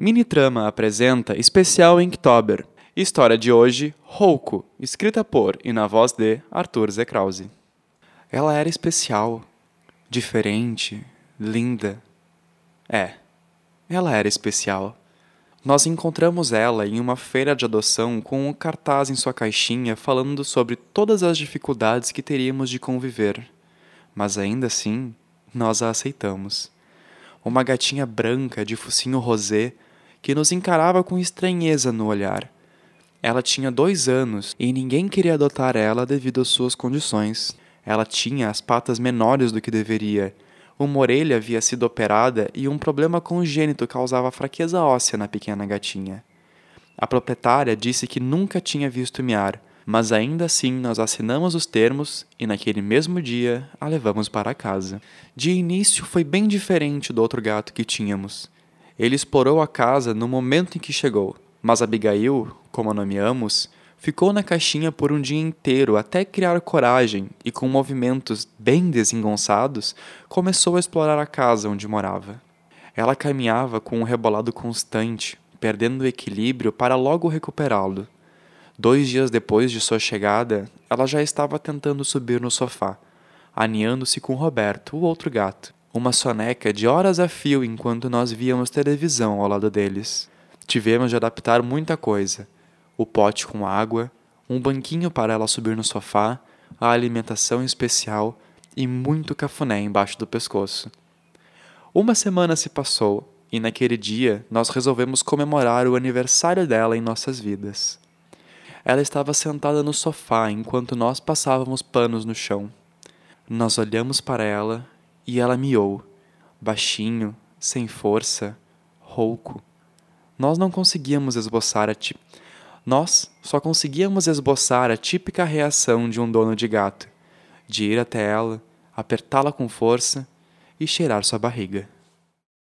Minitrama apresenta especial Inktober. História de hoje, Rouco, escrita por e na voz de Arthur Z. Krause. Ela era especial, diferente, linda. É, ela era especial. Nós encontramos ela em uma feira de adoção com um cartaz em sua caixinha falando sobre todas as dificuldades que teríamos de conviver. Mas ainda assim, nós a aceitamos. Uma gatinha branca de focinho rosé que nos encarava com estranheza no olhar. Ela tinha dois anos e ninguém queria adotar ela devido às suas condições. Ela tinha as patas menores do que deveria uma orelha havia sido operada e um problema congênito causava fraqueza óssea na pequena gatinha. A proprietária disse que nunca tinha visto miar, mas ainda assim nós assinamos os termos e naquele mesmo dia a levamos para casa. De início foi bem diferente do outro gato que tínhamos. Ele explorou a casa no momento em que chegou, mas Abigail, como a nomeamos, Ficou na caixinha por um dia inteiro até criar coragem e, com movimentos bem desengonçados, começou a explorar a casa onde morava. Ela caminhava com um rebolado constante, perdendo o equilíbrio para logo recuperá-lo. Dois dias depois de sua chegada, ela já estava tentando subir no sofá, aninhando-se com Roberto, o outro gato, uma soneca de horas a fio enquanto nós víamos televisão ao lado deles. Tivemos de adaptar muita coisa o pote com água, um banquinho para ela subir no sofá, a alimentação especial e muito cafuné embaixo do pescoço. Uma semana se passou e naquele dia nós resolvemos comemorar o aniversário dela em nossas vidas. Ela estava sentada no sofá enquanto nós passávamos panos no chão. Nós olhamos para ela e ela miou, baixinho, sem força, rouco. Nós não conseguíamos esboçar a nós só conseguíamos esboçar a típica reação de um dono de gato, de ir até ela, apertá-la com força e cheirar sua barriga.